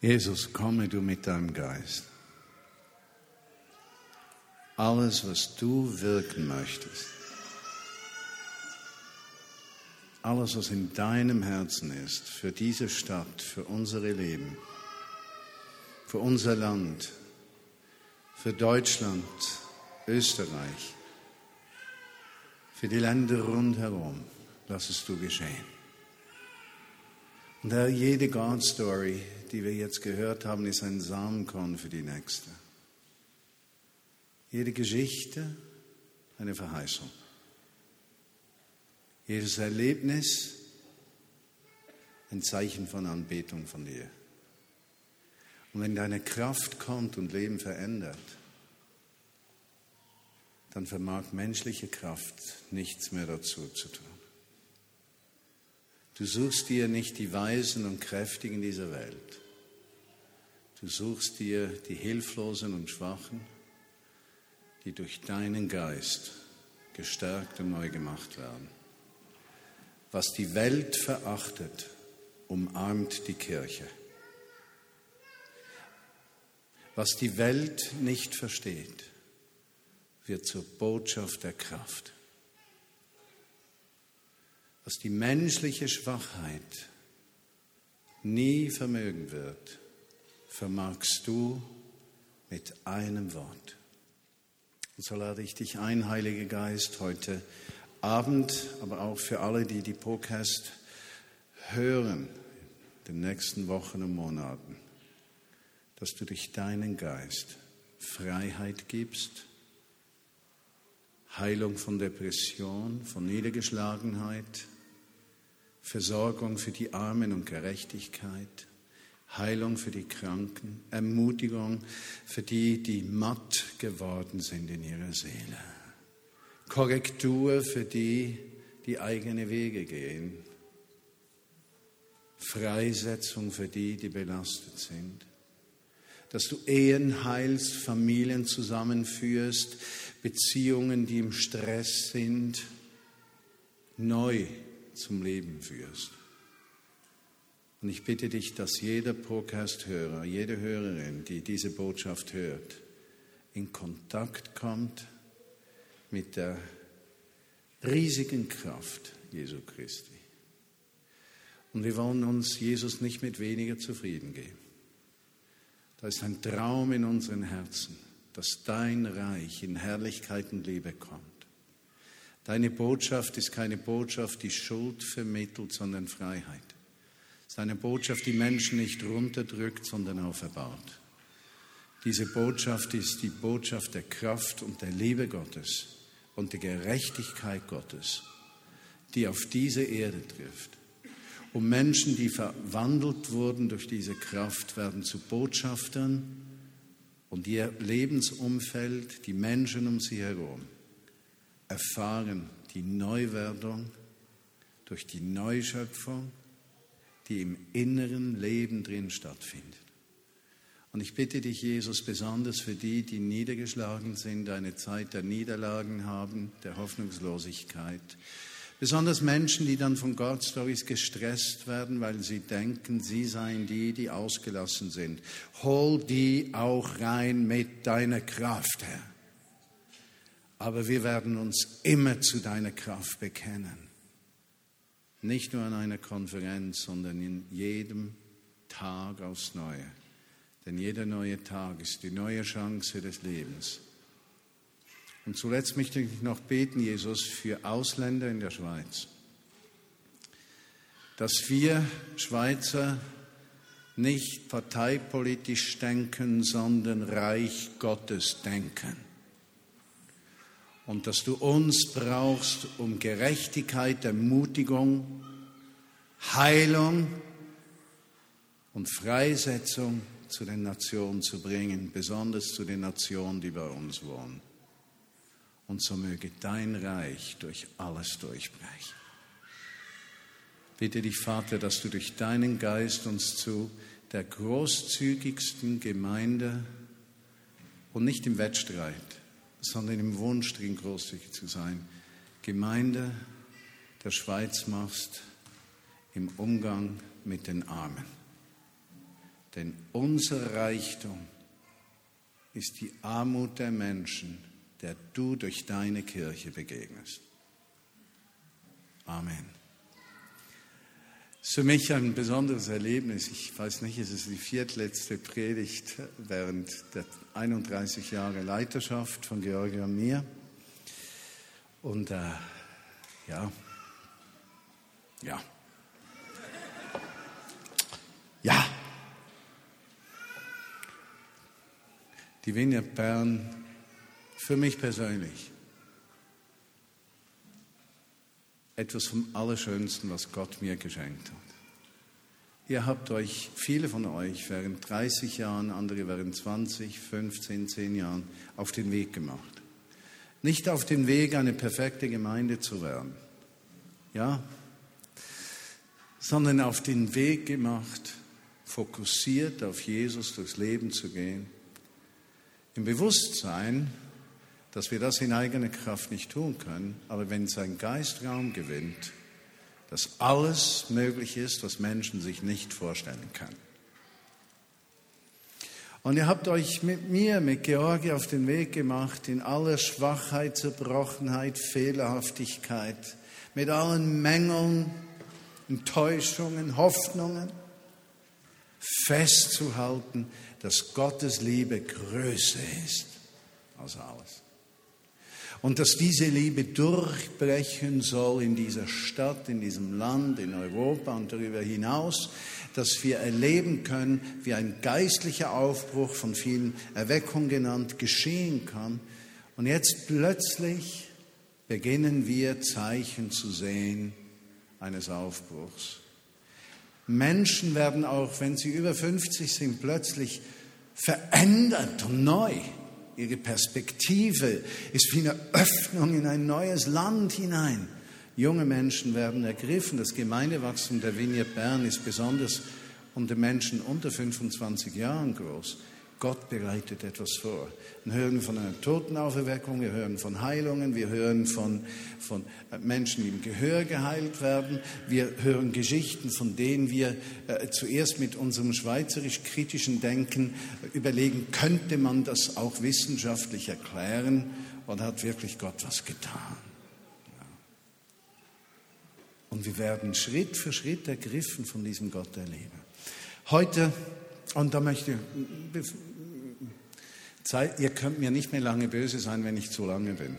Jesus, komme du mit deinem Geist. Alles, was du wirken möchtest, alles, was in deinem Herzen ist, für diese Stadt, für unsere Leben, für unser Land, für Deutschland, Österreich, für die Länder rundherum, lass es du geschehen. Und Herr, jede God-Story, die wir jetzt gehört haben, ist ein Samenkorn für die nächste. Jede Geschichte eine Verheißung. Jedes Erlebnis ein Zeichen von Anbetung von dir. Und wenn deine Kraft kommt und Leben verändert, dann vermag menschliche Kraft nichts mehr dazu zu tun. Du suchst dir nicht die Weisen und Kräftigen dieser Welt. Du suchst dir die Hilflosen und Schwachen, die durch deinen Geist gestärkt und neu gemacht werden. Was die Welt verachtet, umarmt die Kirche. Was die Welt nicht versteht, wird zur Botschaft der Kraft was die menschliche Schwachheit nie vermögen wird, vermagst du mit einem Wort. Und so lade ich dich ein, Heiliger Geist, heute Abend, aber auch für alle, die die Podcast hören, in den nächsten Wochen und Monaten, dass du durch deinen Geist Freiheit gibst, Heilung von Depression, von Niedergeschlagenheit, Versorgung für die Armen und Gerechtigkeit, Heilung für die Kranken, Ermutigung für die, die matt geworden sind in ihrer Seele, Korrektur für die, die eigene Wege gehen, Freisetzung für die, die belastet sind, dass du Ehen heilst, Familien zusammenführst, Beziehungen, die im Stress sind, neu zum Leben führst. Und ich bitte dich, dass jeder Podcast-Hörer, jede Hörerin, die diese Botschaft hört, in Kontakt kommt mit der riesigen Kraft Jesu Christi. Und wir wollen uns Jesus nicht mit weniger zufrieden geben. Da ist ein Traum in unseren Herzen, dass dein Reich in Herrlichkeit und Liebe kommt. Deine Botschaft ist keine Botschaft, die Schuld vermittelt, sondern Freiheit. Es ist eine Botschaft, die Menschen nicht runterdrückt, sondern auferbaut. Diese Botschaft ist die Botschaft der Kraft und der Liebe Gottes und der Gerechtigkeit Gottes, die auf diese Erde trifft. Und Menschen, die verwandelt wurden durch diese Kraft, werden zu Botschaftern und ihr Lebensumfeld, die Menschen um sie herum, erfahren die Neuwerdung durch die Neuschöpfung, die im inneren Leben drin stattfindet. Und ich bitte dich, Jesus, besonders für die, die niedergeschlagen sind, eine Zeit der Niederlagen haben, der Hoffnungslosigkeit. Besonders Menschen, die dann von God Stories gestresst werden, weil sie denken, sie seien die, die ausgelassen sind. Hol die auch rein mit deiner Kraft, Herr. Aber wir werden uns immer zu deiner Kraft bekennen. Nicht nur an einer Konferenz, sondern in jedem Tag aufs Neue. Denn jeder neue Tag ist die neue Chance des Lebens. Und zuletzt möchte ich noch beten, Jesus, für Ausländer in der Schweiz. Dass wir Schweizer nicht parteipolitisch denken, sondern Reich Gottes denken und dass du uns brauchst, um Gerechtigkeit, Ermutigung, Heilung und Freisetzung zu den Nationen zu bringen, besonders zu den Nationen, die bei uns wohnen. Und so möge dein Reich durch alles durchbrechen. Bitte dich, Vater, dass du durch deinen Geist uns zu der großzügigsten Gemeinde und nicht im Wettstreit, sondern im Wunsch drin großzügig zu sein, Gemeinde der Schweiz machst im Umgang mit den Armen. Denn unser Reichtum ist die Armut der Menschen, der du durch deine Kirche begegnest. Amen. Für mich ein besonderes Erlebnis. Ich weiß nicht, es ist die viertletzte Predigt während der 31 Jahre Leiterschaft von Georgia und mir. Und äh, ja, ja, ja. Die Vineyard Bern für mich persönlich etwas vom Allerschönsten, was Gott mir geschenkt hat. Ihr habt euch, viele von euch, während 30 Jahren, andere während 20, 15, 10 Jahren auf den Weg gemacht. Nicht auf den Weg, eine perfekte Gemeinde zu werden, ja, sondern auf den Weg gemacht, fokussiert auf Jesus durchs Leben zu gehen, im Bewusstsein, dass wir das in eigener Kraft nicht tun können, aber wenn sein Geist Raum gewinnt, dass alles möglich ist, was Menschen sich nicht vorstellen können. Und ihr habt euch mit mir, mit Georgi auf den Weg gemacht, in aller Schwachheit, Zerbrochenheit, Fehlerhaftigkeit, mit allen Mängeln, Enttäuschungen, Hoffnungen, festzuhalten, dass Gottes Liebe größer ist als alles. Und dass diese Liebe durchbrechen soll in dieser Stadt, in diesem Land, in Europa und darüber hinaus, dass wir erleben können, wie ein geistlicher Aufbruch von vielen Erweckung genannt geschehen kann. Und jetzt plötzlich beginnen wir Zeichen zu sehen eines Aufbruchs. Menschen werden auch, wenn sie über 50 sind, plötzlich verändert und neu. Ihre Perspektive ist wie eine Öffnung in ein neues Land hinein. Junge Menschen werden ergriffen. Das Gemeindewachstum der Vignette Bern ist besonders unter Menschen unter 25 Jahren groß. Gott bereitet etwas vor. Wir hören von einer Totenauferweckung, wir hören von Heilungen, wir hören von, von Menschen, die im Gehör geheilt werden, wir hören Geschichten, von denen wir äh, zuerst mit unserem schweizerisch-kritischen Denken überlegen, könnte man das auch wissenschaftlich erklären oder hat wirklich Gott was getan? Und wir werden Schritt für Schritt ergriffen von diesem Gott erleben. Heute, und da möchte ich, ihr könnt mir nicht mehr lange böse sein, wenn ich zu lange bin.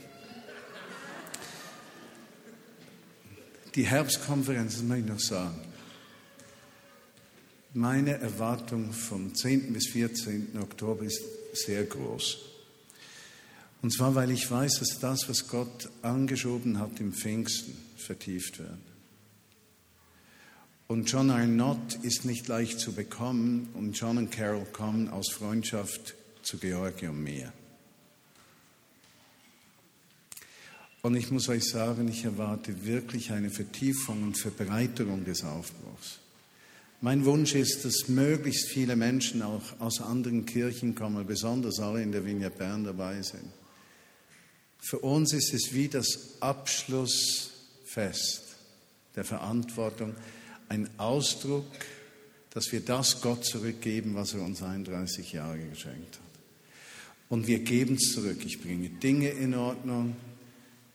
Die Herbstkonferenz, das möchte ich noch sagen. Meine Erwartung vom 10. bis 14. Oktober ist sehr groß. Und zwar, weil ich weiß, dass das, was Gott angeschoben hat im Pfingsten, vertieft wird. Und John Arnott ist nicht leicht zu bekommen und John und Carol kommen aus Freundschaft zu Georgi und mir. Und ich muss euch sagen, ich erwarte wirklich eine Vertiefung und Verbreiterung des Aufbruchs. Mein Wunsch ist, dass möglichst viele Menschen auch aus anderen Kirchen kommen, besonders alle in der Vignette Bern dabei sind. Für uns ist es wie das Abschlussfest der Verantwortung, ein Ausdruck, dass wir das Gott zurückgeben, was er uns 31 Jahre geschenkt hat. Und wir geben es zurück. Ich bringe Dinge in Ordnung,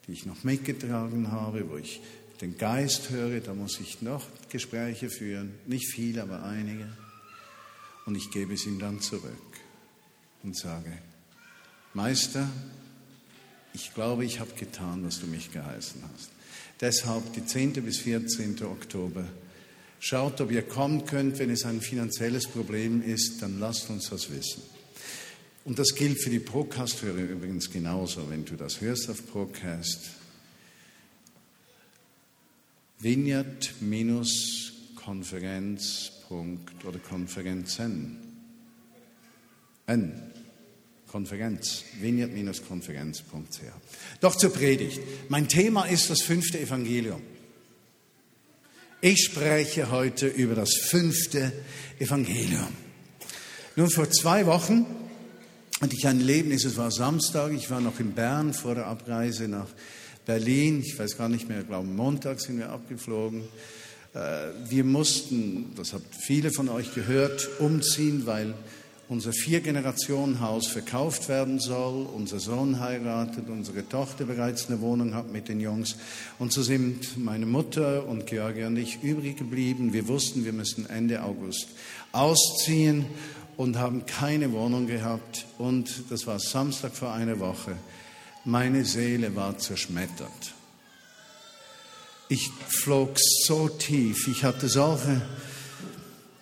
die ich noch mitgetragen habe, wo ich den Geist höre, da muss ich noch Gespräche führen, nicht viele, aber einige. Und ich gebe es ihm dann zurück und sage, Meister, ich glaube, ich habe getan, was du mich geheißen hast. Deshalb die 10. bis 14. Oktober. Schaut, ob ihr kommen könnt. Wenn es ein finanzielles Problem ist, dann lasst uns das wissen. Und das gilt für die Procast-Hörer übrigens genauso, wenn du das hörst auf Procast. Vineyard-Konferenz. oder Konferenzen. N. Konferenz. Vineyard-Konferenz.ch. Doch zur Predigt. Mein Thema ist das fünfte Evangelium. Ich spreche heute über das fünfte Evangelium. Nun, vor zwei Wochen hatte ich ein Erlebnis, es war Samstag, ich war noch in Bern vor der Abreise nach Berlin, ich weiß gar nicht mehr, ich glaube Montag sind wir abgeflogen. wir mussten, das habt viele von euch gehört, umziehen, weil unser Vier-Generationen-Haus verkauft werden soll. Unser Sohn heiratet, unsere Tochter bereits eine Wohnung hat mit den Jungs. Und so sind meine Mutter und Georgia und ich übrig geblieben. Wir wussten, wir müssen Ende August ausziehen und haben keine Wohnung gehabt. Und das war Samstag vor einer Woche. Meine Seele war zerschmettert. Ich flog so tief. Ich hatte solche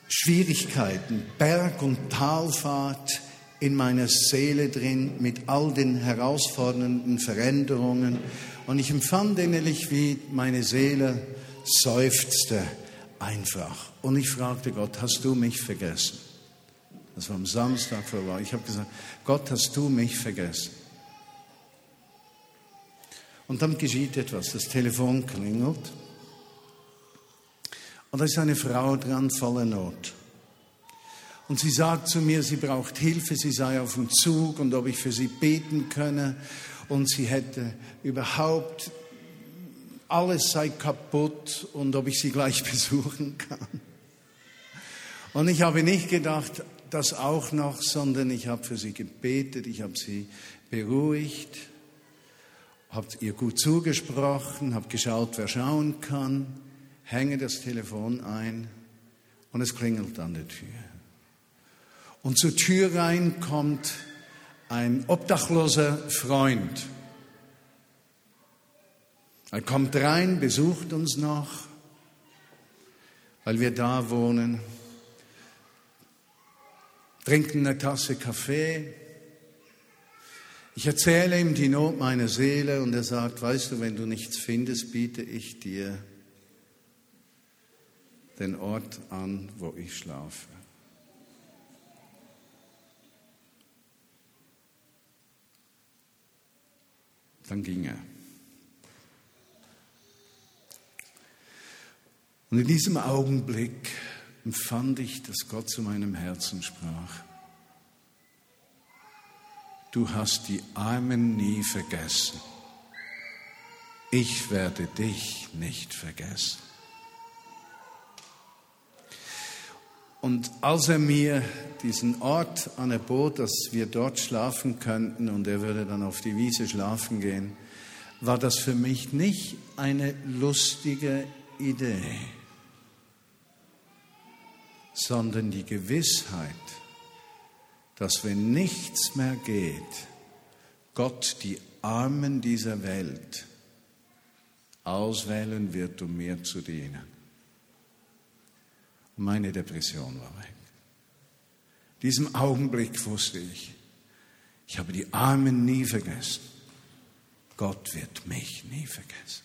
Schwierigkeiten, Berg- und Talfahrt in meiner Seele drin mit all den herausfordernden Veränderungen. Und ich empfand innerlich, wie meine Seele seufzte einfach. Und ich fragte Gott, hast du mich vergessen? Das war am Samstag vorbei. Ich habe gesagt, Gott, hast du mich vergessen? Und dann geschieht etwas. Das Telefon klingelt. Und da ist eine Frau dran, voller Not. Und sie sagt zu mir, sie braucht Hilfe, sie sei auf dem Zug und ob ich für sie beten könne. Und sie hätte überhaupt, alles sei kaputt und ob ich sie gleich besuchen kann. Und ich habe nicht gedacht, das auch noch, sondern ich habe für sie gebetet, ich habe sie beruhigt, habe ihr gut zugesprochen, habe geschaut, wer schauen kann hänge das Telefon ein und es klingelt an der Tür. Und zur Tür rein kommt ein obdachloser Freund. Er kommt rein, besucht uns noch, weil wir da wohnen, trinkt eine Tasse Kaffee. Ich erzähle ihm die Not meiner Seele und er sagt, weißt du, wenn du nichts findest, biete ich dir den Ort an, wo ich schlafe. Dann ging er. Und in diesem Augenblick empfand ich, dass Gott zu meinem Herzen sprach. Du hast die Armen nie vergessen. Ich werde dich nicht vergessen. Und als er mir diesen Ort anerbot, dass wir dort schlafen könnten und er würde dann auf die Wiese schlafen gehen, war das für mich nicht eine lustige Idee, sondern die Gewissheit, dass wenn nichts mehr geht, Gott die Armen dieser Welt auswählen wird, um mir zu dienen. Meine Depression war weg. In diesem Augenblick wusste ich, ich habe die Armen nie vergessen. Gott wird mich nie vergessen.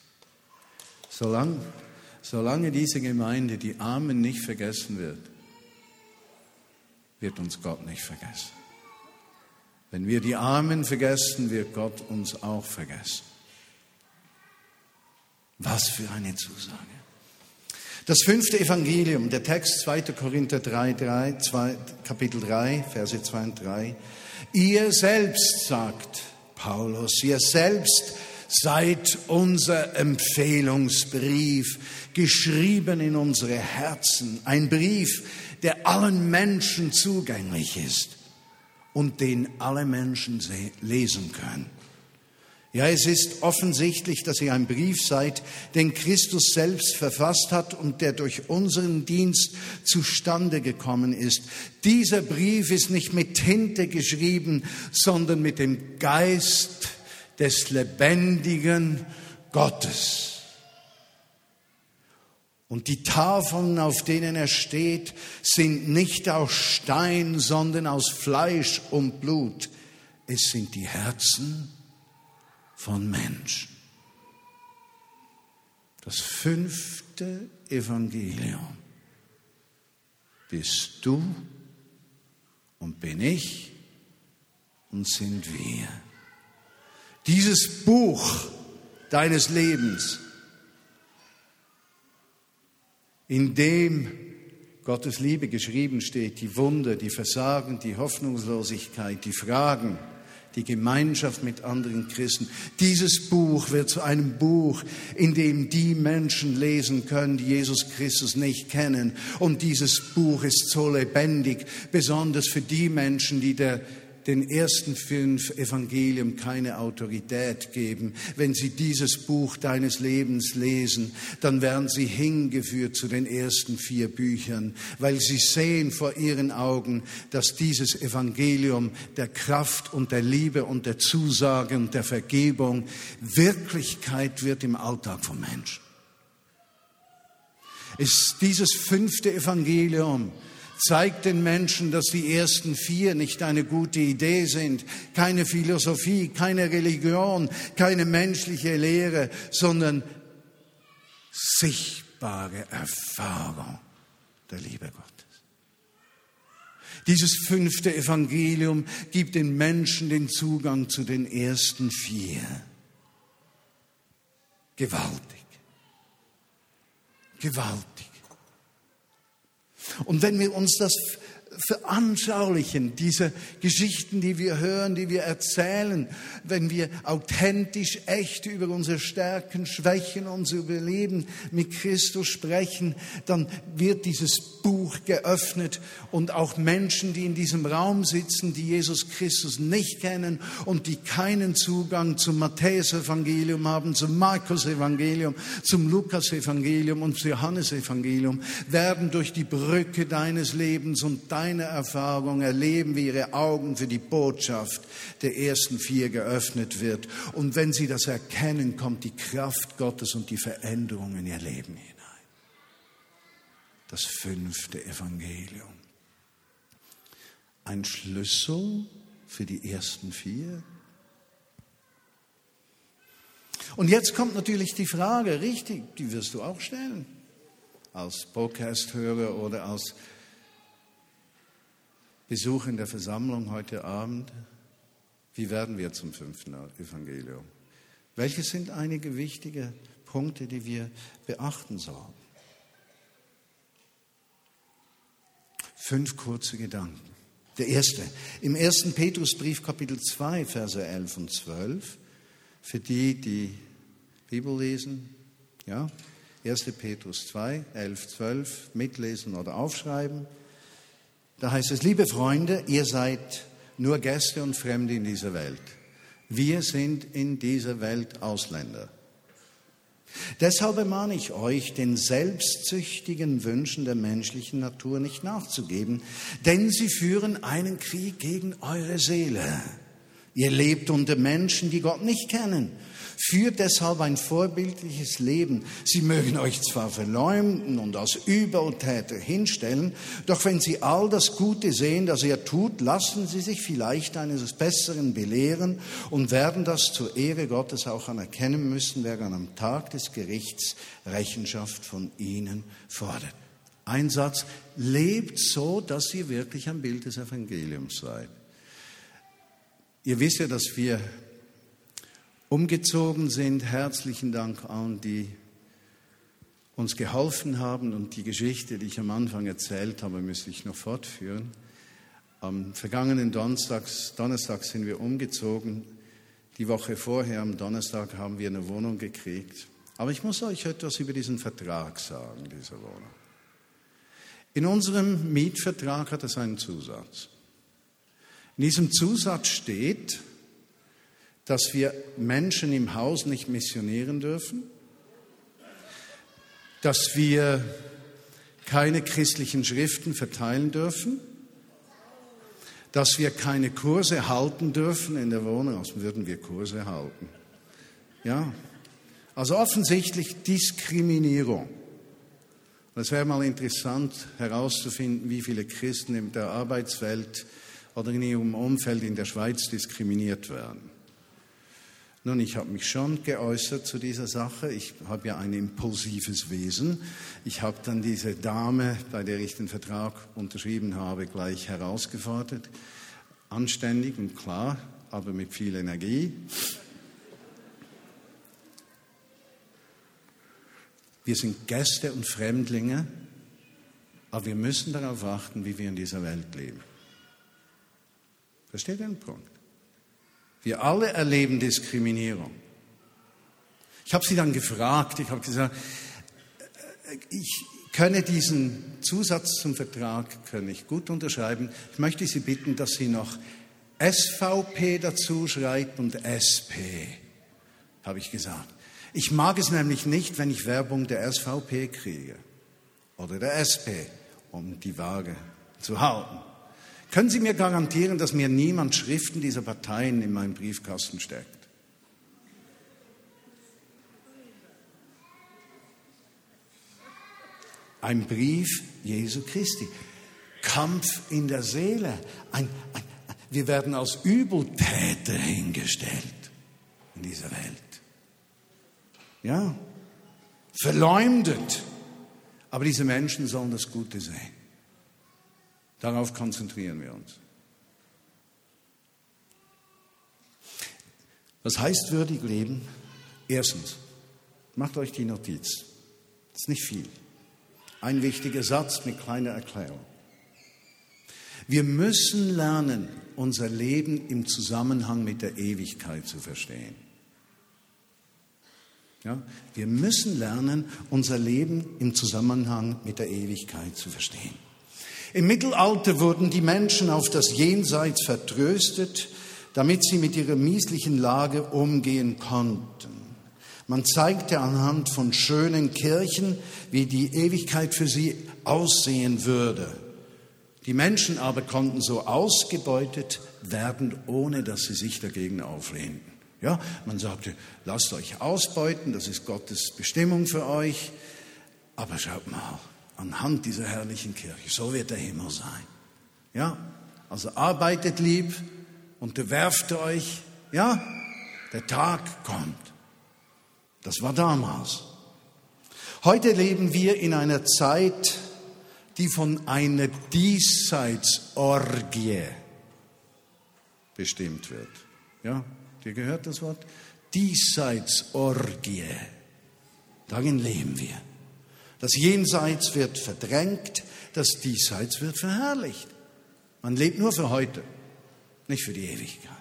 Solange, solange diese Gemeinde die Armen nicht vergessen wird, wird uns Gott nicht vergessen. Wenn wir die Armen vergessen, wird Gott uns auch vergessen. Was für eine Zusage. Das fünfte Evangelium, der Text 2. Korinther 3, 3 2, Kapitel 3, Verse 2 und 3. Ihr selbst, sagt Paulus, ihr selbst seid unser Empfehlungsbrief, geschrieben in unsere Herzen, ein Brief, der allen Menschen zugänglich ist und den alle Menschen lesen können. Ja, es ist offensichtlich, dass ihr ein Brief seid, den Christus selbst verfasst hat und der durch unseren Dienst zustande gekommen ist. Dieser Brief ist nicht mit Tinte geschrieben, sondern mit dem Geist des lebendigen Gottes. Und die Tafeln, auf denen er steht, sind nicht aus Stein, sondern aus Fleisch und Blut. Es sind die Herzen, von Menschen. Das fünfte Evangelium bist du und bin ich und sind wir. Dieses Buch deines Lebens, in dem Gottes Liebe geschrieben steht, die Wunder, die Versagen, die Hoffnungslosigkeit, die Fragen, die Gemeinschaft mit anderen Christen. Dieses Buch wird zu einem Buch, in dem die Menschen lesen können, die Jesus Christus nicht kennen. Und dieses Buch ist so lebendig, besonders für die Menschen, die der den ersten fünf Evangelium keine Autorität geben. Wenn sie dieses Buch deines Lebens lesen, dann werden sie hingeführt zu den ersten vier Büchern, weil sie sehen vor ihren Augen, dass dieses Evangelium der Kraft und der Liebe und der Zusage und der Vergebung Wirklichkeit wird im Alltag von Menschen. Ist dieses fünfte Evangelium zeigt den Menschen, dass die ersten vier nicht eine gute Idee sind, keine Philosophie, keine Religion, keine menschliche Lehre, sondern sichtbare Erfahrung der Liebe Gottes. Dieses fünfte Evangelium gibt den Menschen den Zugang zu den ersten vier. Gewaltig. Gewaltig. Und wenn wir uns das veranschaulichen, diese Geschichten, die wir hören, die wir erzählen, wenn wir authentisch, echt über unsere Stärken, Schwächen, unser Überleben mit Christus sprechen, dann wird dieses Buch geöffnet und auch Menschen, die in diesem Raum sitzen, die Jesus Christus nicht kennen und die keinen Zugang zum Matthäus-Evangelium haben, zum Markus-Evangelium, zum Lukas-Evangelium und zum Johannes-Evangelium, werden durch die Brücke deines Lebens und deines meine Erfahrung erleben, wie ihre Augen für die Botschaft der ersten vier geöffnet wird. Und wenn sie das erkennen, kommt die Kraft Gottes und die Veränderung in ihr Leben hinein. Das fünfte Evangelium. Ein Schlüssel für die ersten vier. Und jetzt kommt natürlich die Frage, richtig, die wirst du auch stellen, als Podcast-Hörer oder als Besuch in der Versammlung heute Abend. Wie werden wir zum fünften Evangelium? Welche sind einige wichtige Punkte, die wir beachten sollen? Fünf kurze Gedanken. Der erste, im ersten Petrusbrief Kapitel 2, Verse 11 und 12, für die, die Bibel lesen, ja, 1. Petrus 2, 11, 12, mitlesen oder aufschreiben. Da heißt es, liebe Freunde, ihr seid nur Gäste und Fremde in dieser Welt. Wir sind in dieser Welt Ausländer. Deshalb ermahne ich euch, den selbstsüchtigen Wünschen der menschlichen Natur nicht nachzugeben, denn sie führen einen Krieg gegen eure Seele. Ihr lebt unter Menschen, die Gott nicht kennen Führt deshalb ein vorbildliches Leben. Sie mögen euch zwar verleumden und als Übeltäter hinstellen, doch wenn sie all das Gute sehen, das ihr tut, lassen sie sich vielleicht eines Besseren belehren und werden das zur Ehre Gottes auch anerkennen müssen, wer dann am Tag des Gerichts Rechenschaft von ihnen fordert. Ein Satz, lebt so, dass ihr wirklich ein Bild des Evangeliums seid. Ihr wisst ja, dass wir umgezogen sind. Herzlichen Dank allen, die uns geholfen haben und die Geschichte, die ich am Anfang erzählt habe, müsste ich noch fortführen. Am vergangenen Donnerstag, Donnerstag sind wir umgezogen. Die Woche vorher, am Donnerstag, haben wir eine Wohnung gekriegt. Aber ich muss euch etwas über diesen Vertrag sagen, dieser Wohnung. In unserem Mietvertrag hat es einen Zusatz. In diesem Zusatz steht, dass wir Menschen im Haus nicht missionieren dürfen, dass wir keine christlichen Schriften verteilen dürfen, dass wir keine Kurse halten dürfen in der Wohnung, als würden wir Kurse halten. Ja, also offensichtlich Diskriminierung. Es wäre mal interessant herauszufinden, wie viele Christen in der Arbeitswelt oder in ihrem Umfeld in der Schweiz diskriminiert werden. Nun, ich habe mich schon geäußert zu dieser Sache. Ich habe ja ein impulsives Wesen. Ich habe dann diese Dame, bei der ich den Vertrag unterschrieben habe, gleich herausgefordert. Anständig und klar, aber mit viel Energie. Wir sind Gäste und Fremdlinge, aber wir müssen darauf achten, wie wir in dieser Welt leben. Versteht ihr den Punkt? Wir alle erleben Diskriminierung. Ich habe sie dann gefragt, ich habe gesagt, äh, ich könne diesen Zusatz zum Vertrag könne ich gut unterschreiben. Ich möchte Sie bitten, dass Sie noch SVP dazu schreiben und SP, habe ich gesagt. Ich mag es nämlich nicht, wenn ich Werbung der SVP kriege oder der SP, um die Waage zu halten. Können Sie mir garantieren, dass mir niemand Schriften dieser Parteien in meinen Briefkasten steckt? Ein Brief Jesu Christi. Kampf in der Seele. Ein, ein, wir werden als Übeltäter hingestellt in dieser Welt. Ja, verleumdet. Aber diese Menschen sollen das Gute sehen. Darauf konzentrieren wir uns. Was heißt würdig leben? Erstens, macht euch die Notiz. Das ist nicht viel. Ein wichtiger Satz mit kleiner Erklärung. Wir müssen lernen, unser Leben im Zusammenhang mit der Ewigkeit zu verstehen. Ja, wir müssen lernen, unser Leben im Zusammenhang mit der Ewigkeit zu verstehen. Im Mittelalter wurden die Menschen auf das Jenseits vertröstet, damit sie mit ihrer mieslichen Lage umgehen konnten. Man zeigte anhand von schönen Kirchen, wie die Ewigkeit für sie aussehen würde. Die Menschen aber konnten so ausgebeutet werden, ohne dass sie sich dagegen auflehnten. Ja, man sagte, lasst euch ausbeuten, das ist Gottes Bestimmung für euch. Aber schaut mal, anhand dieser herrlichen Kirche, so wird der Himmel sein. Ja, also arbeitet lieb, unterwerft euch. Ja, der Tag kommt. Das war damals. Heute leben wir in einer Zeit, die von einer Diesseitsorgie bestimmt wird. Ja, Ihr gehört das Wort? Diesseitsorgie. Darin leben wir. Das Jenseits wird verdrängt, das Diesseits wird verherrlicht. Man lebt nur für heute, nicht für die Ewigkeit.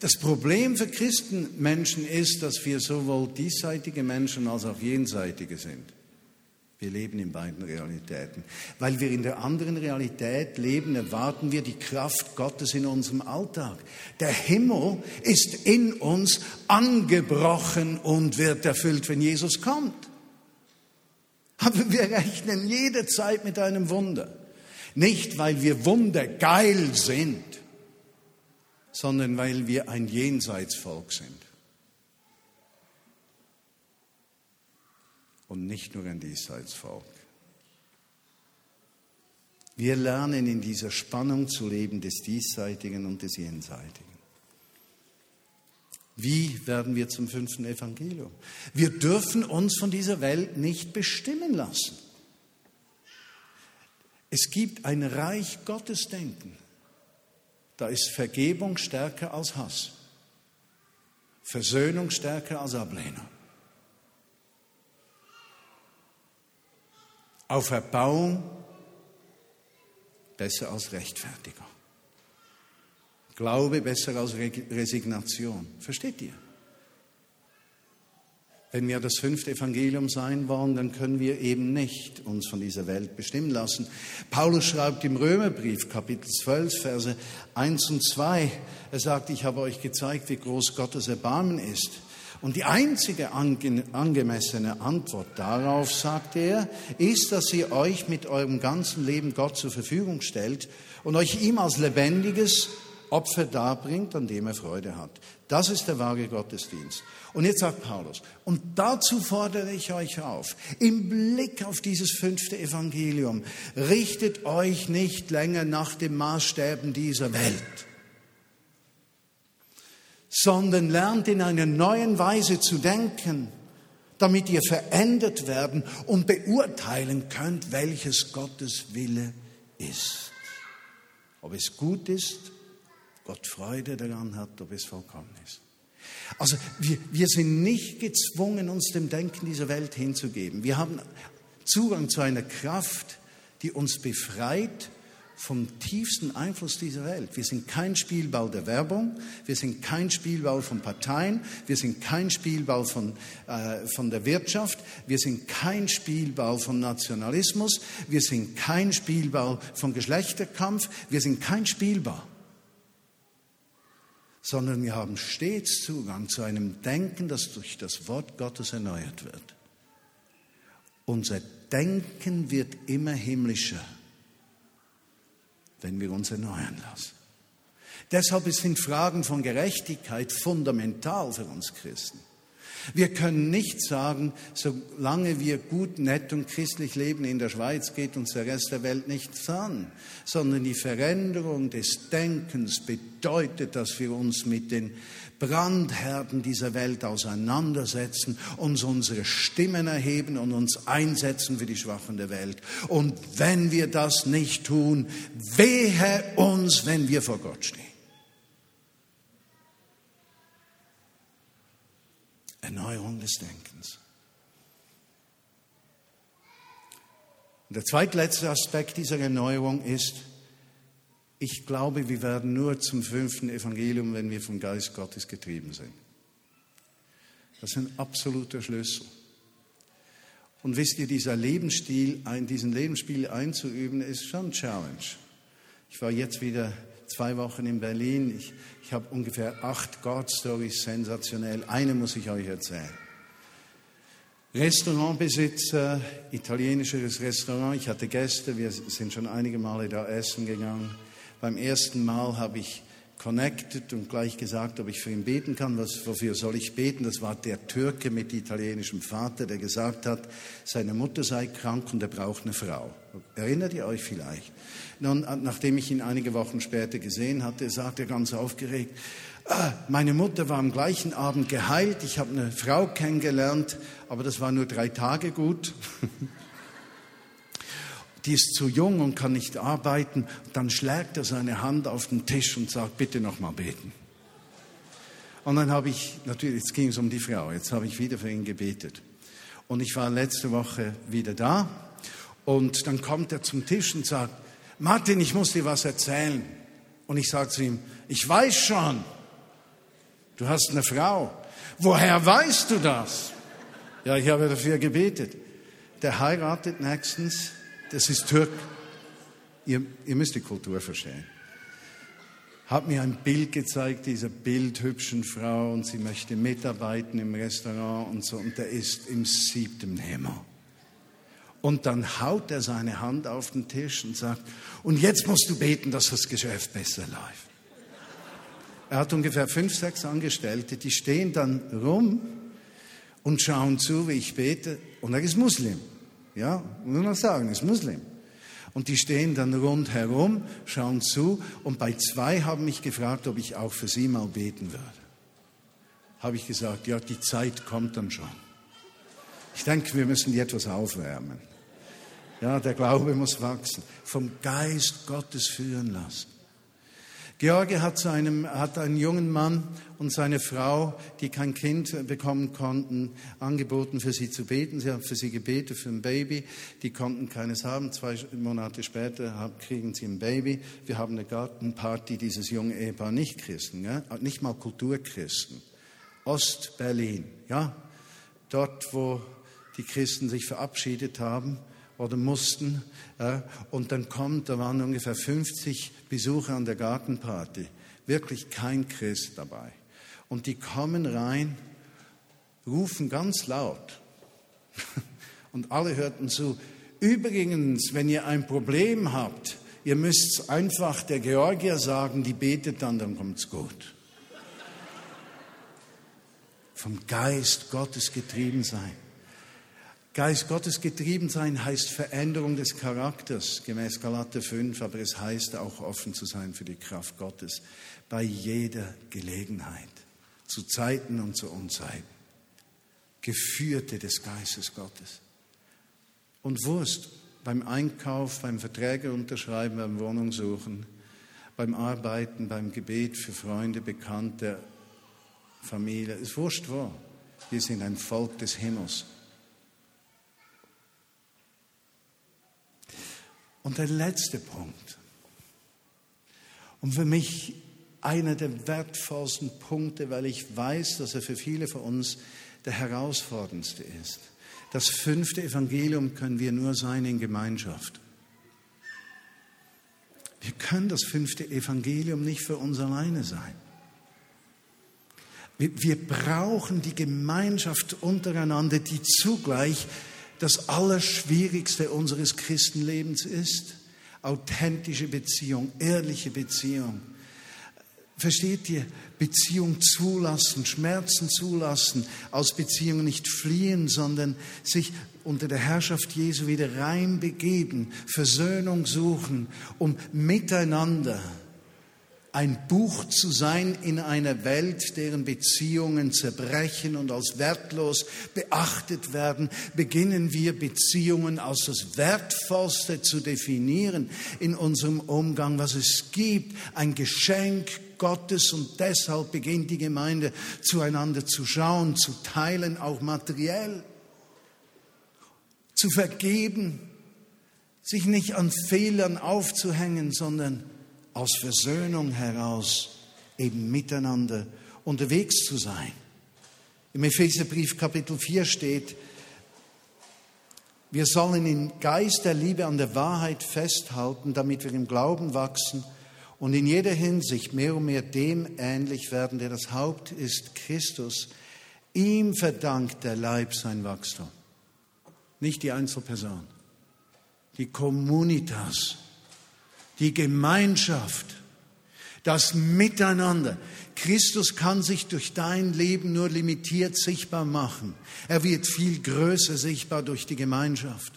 Das Problem für Christenmenschen ist, dass wir sowohl diesseitige Menschen als auch jenseitige sind. Wir leben in beiden Realitäten. Weil wir in der anderen Realität leben, erwarten wir die Kraft Gottes in unserem Alltag. Der Himmel ist in uns angebrochen und wird erfüllt, wenn Jesus kommt. Aber wir rechnen jede Zeit mit einem Wunder. Nicht, weil wir wundergeil sind, sondern weil wir ein Jenseitsvolk sind. und nicht nur ein Diesseitsvolk. Wir lernen in dieser Spannung zu leben des Diesseitigen und des Jenseitigen. Wie werden wir zum fünften Evangelium? Wir dürfen uns von dieser Welt nicht bestimmen lassen. Es gibt ein Reich Gottesdenken. Da ist Vergebung stärker als Hass, Versöhnung stärker als Ablehnung. Auferbauung besser als Rechtfertigung. Glaube besser als Resignation. Versteht ihr? Wenn wir das fünfte Evangelium sein wollen, dann können wir eben nicht uns von dieser Welt bestimmen lassen. Paulus schreibt im Römerbrief, Kapitel 12, Verse 1 und 2, er sagt, ich habe euch gezeigt, wie groß Gottes Erbarmen ist. Und die einzige angemessene Antwort darauf, sagt er, ist, dass ihr euch mit eurem ganzen Leben Gott zur Verfügung stellt und euch ihm als lebendiges Opfer darbringt, an dem er Freude hat. Das ist der wahre Gottesdienst. Und jetzt sagt Paulus, und dazu fordere ich euch auf, im Blick auf dieses fünfte Evangelium, richtet euch nicht länger nach den Maßstäben dieser Welt sondern lernt in einer neuen Weise zu denken, damit ihr verändert werden und beurteilen könnt, welches Gottes Wille ist. Ob es gut ist, Gott Freude daran hat, ob es vollkommen ist. Also wir, wir sind nicht gezwungen, uns dem Denken dieser Welt hinzugeben. Wir haben Zugang zu einer Kraft, die uns befreit vom tiefsten Einfluss dieser Welt. Wir sind kein Spielball der Werbung, wir sind kein Spielball von Parteien, wir sind kein Spielball von, äh, von der Wirtschaft, wir sind kein Spielball von Nationalismus, wir sind kein Spielball von Geschlechterkampf, wir sind kein Spielball, sondern wir haben stets Zugang zu einem Denken, das durch das Wort Gottes erneuert wird. Unser Denken wird immer himmlischer wenn wir uns erneuern lassen. Deshalb sind Fragen von Gerechtigkeit fundamental für uns Christen. Wir können nicht sagen, solange wir gut, nett und christlich leben in der Schweiz, geht uns der Rest der Welt nichts an, sondern die Veränderung des Denkens bedeutet, dass wir uns mit den Brandherden dieser Welt auseinandersetzen, uns unsere Stimmen erheben und uns einsetzen für die Schwachen der Welt. Und wenn wir das nicht tun, wehe uns, wenn wir vor Gott stehen. Erneuerung des Denkens. Und der zweitletzte Aspekt dieser Erneuerung ist, ich glaube, wir werden nur zum fünften Evangelium, wenn wir vom Geist Gottes getrieben sind. Das ist ein absoluter Schlüssel. Und wisst ihr, dieser Lebensstil, diesen Lebensstil einzuüben, ist schon ein Challenge. Ich war jetzt wieder zwei Wochen in Berlin. Ich, ich habe ungefähr acht God-Stories, sensationell. Eine muss ich euch erzählen. Restaurantbesitzer, italienisches Restaurant. Ich hatte Gäste, wir sind schon einige Male da essen gegangen. Beim ersten Mal habe ich connected und gleich gesagt, ob ich für ihn beten kann. Was, wofür soll ich beten? Das war der Türke mit italienischem Vater, der gesagt hat, seine Mutter sei krank und er braucht eine Frau. Erinnert ihr euch vielleicht? Nun, nachdem ich ihn einige Wochen später gesehen hatte, sagte er ganz aufgeregt, ah, meine Mutter war am gleichen Abend geheilt, ich habe eine Frau kennengelernt, aber das war nur drei Tage gut. Die ist zu jung und kann nicht arbeiten. Dann schlägt er seine Hand auf den Tisch und sagt, bitte noch mal beten. Und dann habe ich, natürlich, jetzt ging es um die Frau, jetzt habe ich wieder für ihn gebetet. Und ich war letzte Woche wieder da und dann kommt er zum Tisch und sagt, Martin, ich muss dir was erzählen. Und ich sage zu ihm, ich weiß schon, du hast eine Frau. Woher weißt du das? Ja, ich habe dafür gebetet. Der heiratet nächstens, das ist Türk. Ihr, ihr müsst die Kultur verstehen. Hat mir ein Bild gezeigt dieser bildhübschen Frau und sie möchte mitarbeiten im Restaurant und so und der ist im siebten Himmel. Und dann haut er seine Hand auf den Tisch und sagt, und jetzt musst du beten, dass das Geschäft besser läuft. Er hat ungefähr fünf, sechs Angestellte, die stehen dann rum und schauen zu, wie ich bete. Und er ist Muslim. Ja, muss man sagen, ist Muslim. Und die stehen dann rundherum, schauen zu. Und bei zwei haben mich gefragt, ob ich auch für sie mal beten würde. Habe ich gesagt, ja, die Zeit kommt dann schon. Ich denke, wir müssen die etwas aufwärmen. Ja, der Glaube muss wachsen. Vom Geist Gottes führen lassen. George hat, seinem, hat einen jungen Mann und seine Frau, die kein Kind bekommen konnten, angeboten, für sie zu beten. Sie haben für sie gebetet, für ein Baby. Die konnten keines haben. Zwei Monate später kriegen sie ein Baby. Wir haben eine Gartenparty dieses jungen Ehepaar, nicht Christen, ja? nicht mal Kulturchristen. Ost-Berlin, ja? dort, wo die Christen sich verabschiedet haben oder mussten. Und dann kommt, da waren ungefähr 50 Besucher an der Gartenparty, wirklich kein Christ dabei. Und die kommen rein, rufen ganz laut. Und alle hörten zu. Übrigens, wenn ihr ein Problem habt, ihr müsst einfach der Georgier sagen, die betet dann, dann kommt's gut. Vom Geist Gottes getrieben sein. Geist Gottes getrieben sein heißt Veränderung des Charakters, gemäß Galater 5, aber es heißt auch offen zu sein für die Kraft Gottes bei jeder Gelegenheit, zu Zeiten und zu Unzeiten. Geführte des Geistes Gottes. Und Wurst beim Einkauf, beim Verträge unterschreiben, beim Wohnungssuchen, beim Arbeiten, beim Gebet für Freunde, Bekannte, Familie, ist wurscht wo. Wir sind ein Volk des Himmels. Und der letzte Punkt. Und für mich einer der wertvollsten Punkte, weil ich weiß, dass er für viele von uns der herausforderndste ist. Das fünfte Evangelium können wir nur sein in Gemeinschaft. Wir können das fünfte Evangelium nicht für uns alleine sein. Wir brauchen die Gemeinschaft untereinander, die zugleich das Allerschwierigste unseres Christenlebens ist. Authentische Beziehung, ehrliche Beziehung. Versteht ihr? Beziehung zulassen, Schmerzen zulassen, aus Beziehungen nicht fliehen, sondern sich unter der Herrschaft Jesu wieder reinbegeben, Versöhnung suchen, um miteinander ein Buch zu sein in einer Welt, deren Beziehungen zerbrechen und als wertlos beachtet werden, beginnen wir Beziehungen als das Wertvollste zu definieren in unserem Umgang, was es gibt, ein Geschenk Gottes und deshalb beginnt die Gemeinde zueinander zu schauen, zu teilen, auch materiell, zu vergeben, sich nicht an Fehlern aufzuhängen, sondern aus Versöhnung heraus eben miteinander unterwegs zu sein. Im Epheserbrief Kapitel 4 steht, wir sollen im Geist der Liebe an der Wahrheit festhalten, damit wir im Glauben wachsen und in jeder Hinsicht mehr und mehr dem ähnlich werden, der das Haupt ist, Christus. Ihm verdankt der Leib sein Wachstum, nicht die Einzelperson, die Communitas, die Gemeinschaft, das Miteinander. Christus kann sich durch dein Leben nur limitiert sichtbar machen. Er wird viel größer sichtbar durch die Gemeinschaft.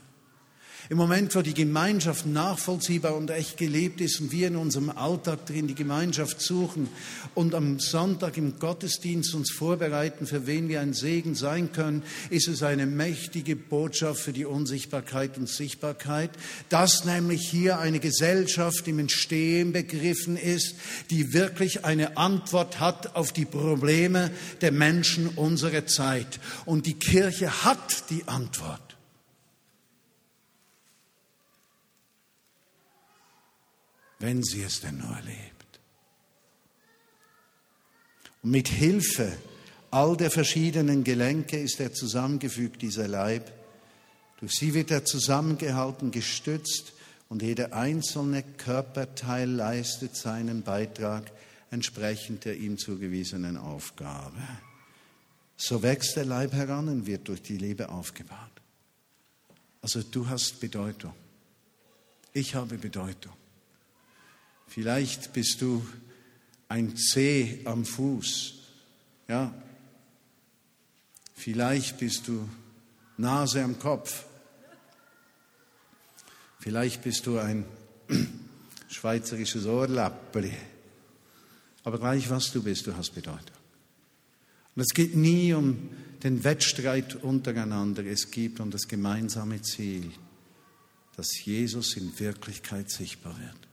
Im Moment, wo die Gemeinschaft nachvollziehbar und echt gelebt ist und wir in unserem Alltag drin die Gemeinschaft suchen und am Sonntag im Gottesdienst uns vorbereiten, für wen wir ein Segen sein können, ist es eine mächtige Botschaft für die Unsichtbarkeit und Sichtbarkeit, dass nämlich hier eine Gesellschaft im Entstehen begriffen ist, die wirklich eine Antwort hat auf die Probleme der Menschen unserer Zeit. Und die Kirche hat die Antwort. Wenn sie es denn nur erlebt. Und mit Hilfe all der verschiedenen Gelenke ist er zusammengefügt, dieser Leib. Durch sie wird er zusammengehalten, gestützt und jeder einzelne Körperteil leistet seinen Beitrag entsprechend der ihm zugewiesenen Aufgabe. So wächst der Leib heran und wird durch die Liebe aufgebaut. Also du hast Bedeutung. Ich habe Bedeutung. Vielleicht bist du ein Zeh am Fuß. Ja. Vielleicht bist du Nase am Kopf. Vielleicht bist du ein schweizerisches Ohrlappeli. Aber gleich was du bist, du hast Bedeutung. Und es geht nie um den Wettstreit untereinander, es geht um das gemeinsame Ziel, dass Jesus in Wirklichkeit sichtbar wird.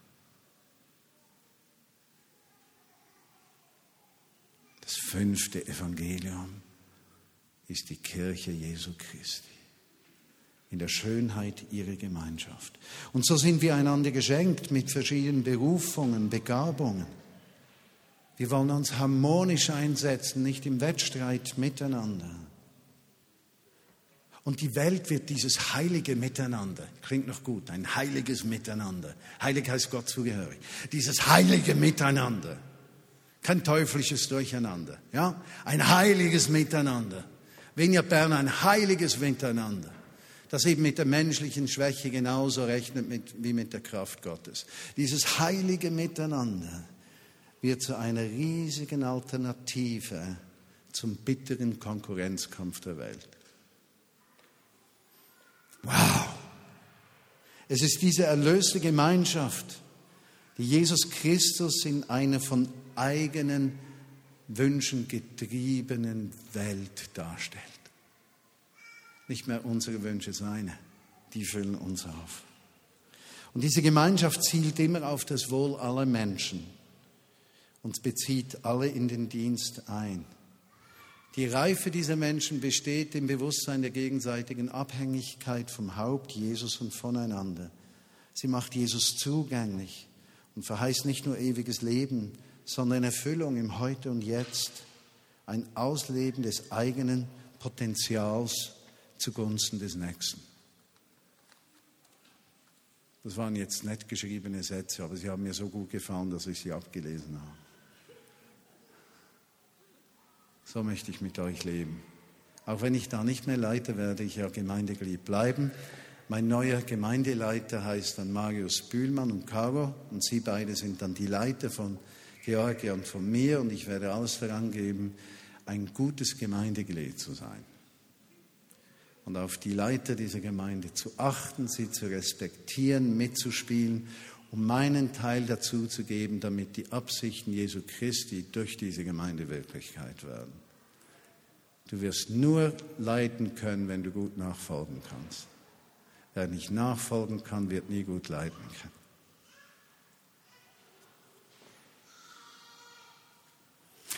Das fünfte Evangelium ist die Kirche Jesu Christi in der Schönheit ihrer Gemeinschaft. Und so sind wir einander geschenkt mit verschiedenen Berufungen, Begabungen. Wir wollen uns harmonisch einsetzen, nicht im Wettstreit miteinander. Und die Welt wird dieses heilige Miteinander, klingt noch gut, ein heiliges Miteinander. Heilig heißt Gott zugehörig. Dieses heilige Miteinander kein teuflisches Durcheinander. Ja? Ein heiliges Miteinander. Vinja Bern, ein heiliges Miteinander. Das eben mit der menschlichen Schwäche genauso rechnet mit, wie mit der Kraft Gottes. Dieses heilige Miteinander wird zu einer riesigen Alternative zum bitteren Konkurrenzkampf der Welt. Wow! Es ist diese erlöste Gemeinschaft, die Jesus Christus in einer von eigenen Wünschen getriebenen Welt darstellt. Nicht mehr unsere Wünsche, seine, die füllen uns auf. Und diese Gemeinschaft zielt immer auf das Wohl aller Menschen und bezieht alle in den Dienst ein. Die Reife dieser Menschen besteht im Bewusstsein der gegenseitigen Abhängigkeit vom Haupt Jesus und voneinander. Sie macht Jesus zugänglich und verheißt nicht nur ewiges Leben, sondern Erfüllung im Heute und Jetzt, ein Ausleben des eigenen Potenzials zugunsten des Nächsten. Das waren jetzt nett geschriebene Sätze, aber sie haben mir so gut gefallen, dass ich sie abgelesen habe. So möchte ich mit euch leben. Auch wenn ich da nicht mehr Leiter werde, ich ja gemeindeglied bleiben. Mein neuer Gemeindeleiter heißt dann Marius Bühlmann und Caro und sie beide sind dann die Leiter von Georgia und von mir und ich werde alles daran geben, ein gutes Gemeindeglied zu sein und auf die Leiter dieser Gemeinde zu achten, sie zu respektieren, mitzuspielen, um meinen Teil dazu zu geben, damit die Absichten Jesu Christi durch diese Gemeinde Wirklichkeit werden. Du wirst nur leiten können, wenn du gut nachfolgen kannst. Wer nicht nachfolgen kann, wird nie gut leiten können.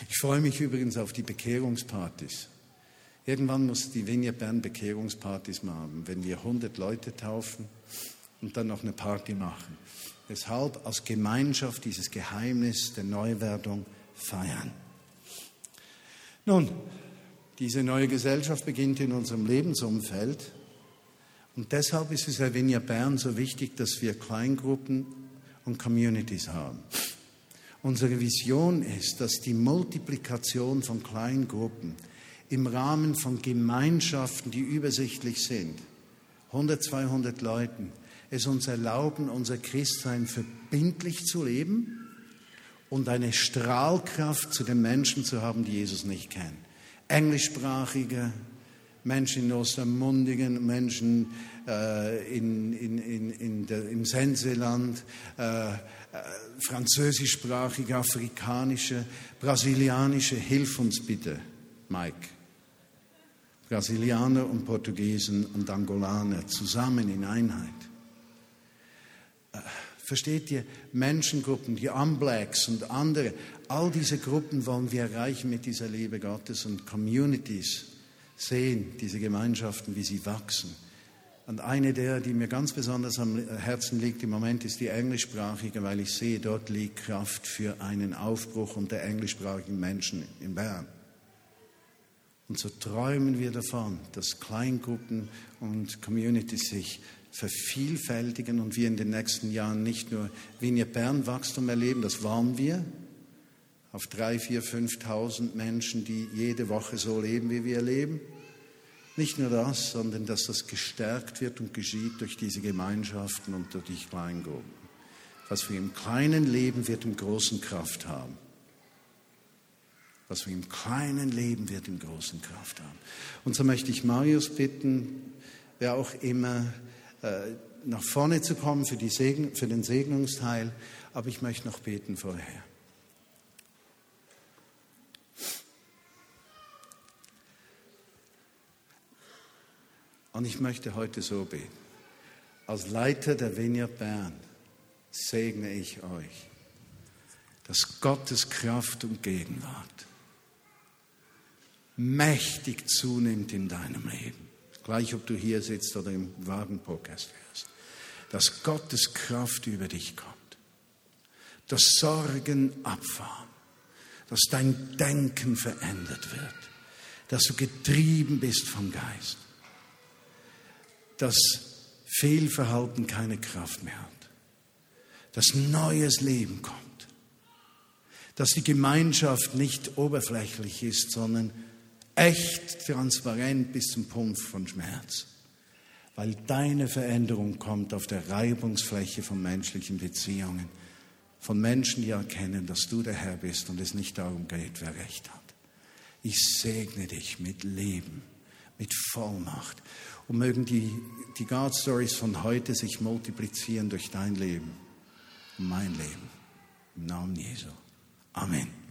Ich freue mich übrigens auf die Bekehrungspartys. Irgendwann muss die Vineyard Bern Bekehrungspartys machen, wenn wir 100 Leute taufen und dann noch eine Party machen. Deshalb als Gemeinschaft dieses Geheimnis der Neuwerdung feiern. Nun, diese neue Gesellschaft beginnt in unserem Lebensumfeld und deshalb ist es bei Vineyard Bern so wichtig, dass wir Kleingruppen und Communities haben. Unsere Vision ist, dass die Multiplikation von Kleingruppen im Rahmen von Gemeinschaften, die übersichtlich sind, 100, 200 Leuten, es uns erlauben, unser Christsein verbindlich zu leben und eine Strahlkraft zu den Menschen zu haben, die Jesus nicht kennen. Englischsprachige Menschen in Ostermundigen, Menschen äh, in, in, in, in der, im Senseland, äh, französischsprachige, afrikanische, brasilianische. Hilf uns bitte, Mike. Brasilianer und Portugiesen und Angolaner zusammen in Einheit. Äh, versteht ihr, Menschengruppen, die Unblacks und andere, all diese Gruppen wollen wir erreichen mit dieser Liebe Gottes und Communities sehen, diese Gemeinschaften, wie sie wachsen. Und eine der, die mir ganz besonders am Herzen liegt im Moment, ist die englischsprachige, weil ich sehe, dort liegt Kraft für einen Aufbruch unter englischsprachigen Menschen in Bern. Und so träumen wir davon, dass Kleingruppen und Communities sich vervielfältigen und wir in den nächsten Jahren nicht nur Vignette Bern Wachstum erleben, das waren wir, auf drei, vier, 5.000 Menschen, die jede Woche so leben, wie wir leben. Nicht nur das, sondern dass das gestärkt wird und geschieht durch diese Gemeinschaften und durch die Kleingruppen. Was wir im kleinen Leben wird im großen Kraft haben. Was wir im kleinen Leben wird im großen Kraft haben. Und so möchte ich Marius bitten, wer auch immer, äh, nach vorne zu kommen für, Segen, für den Segnungsteil. Aber ich möchte noch beten vorher. Und ich möchte heute so beten. Als Leiter der Vineyard Bern segne ich euch, dass Gottes Kraft und Gegenwart mächtig zunimmt in deinem Leben. Gleich ob du hier sitzt oder im Wagen-Podcast hörst. Dass Gottes Kraft über dich kommt. Dass Sorgen abfahren. Dass dein Denken verändert wird. Dass du getrieben bist vom Geist. Dass Fehlverhalten keine Kraft mehr hat. Dass neues Leben kommt. Dass die Gemeinschaft nicht oberflächlich ist, sondern echt transparent bis zum Punkt von Schmerz. Weil deine Veränderung kommt auf der Reibungsfläche von menschlichen Beziehungen, von Menschen, die erkennen, dass du der Herr bist und es nicht darum geht, wer recht hat. Ich segne dich mit Leben, mit Vollmacht und mögen die, die God Stories von heute sich multiplizieren durch dein Leben und mein Leben. Im Namen Jesu. Amen.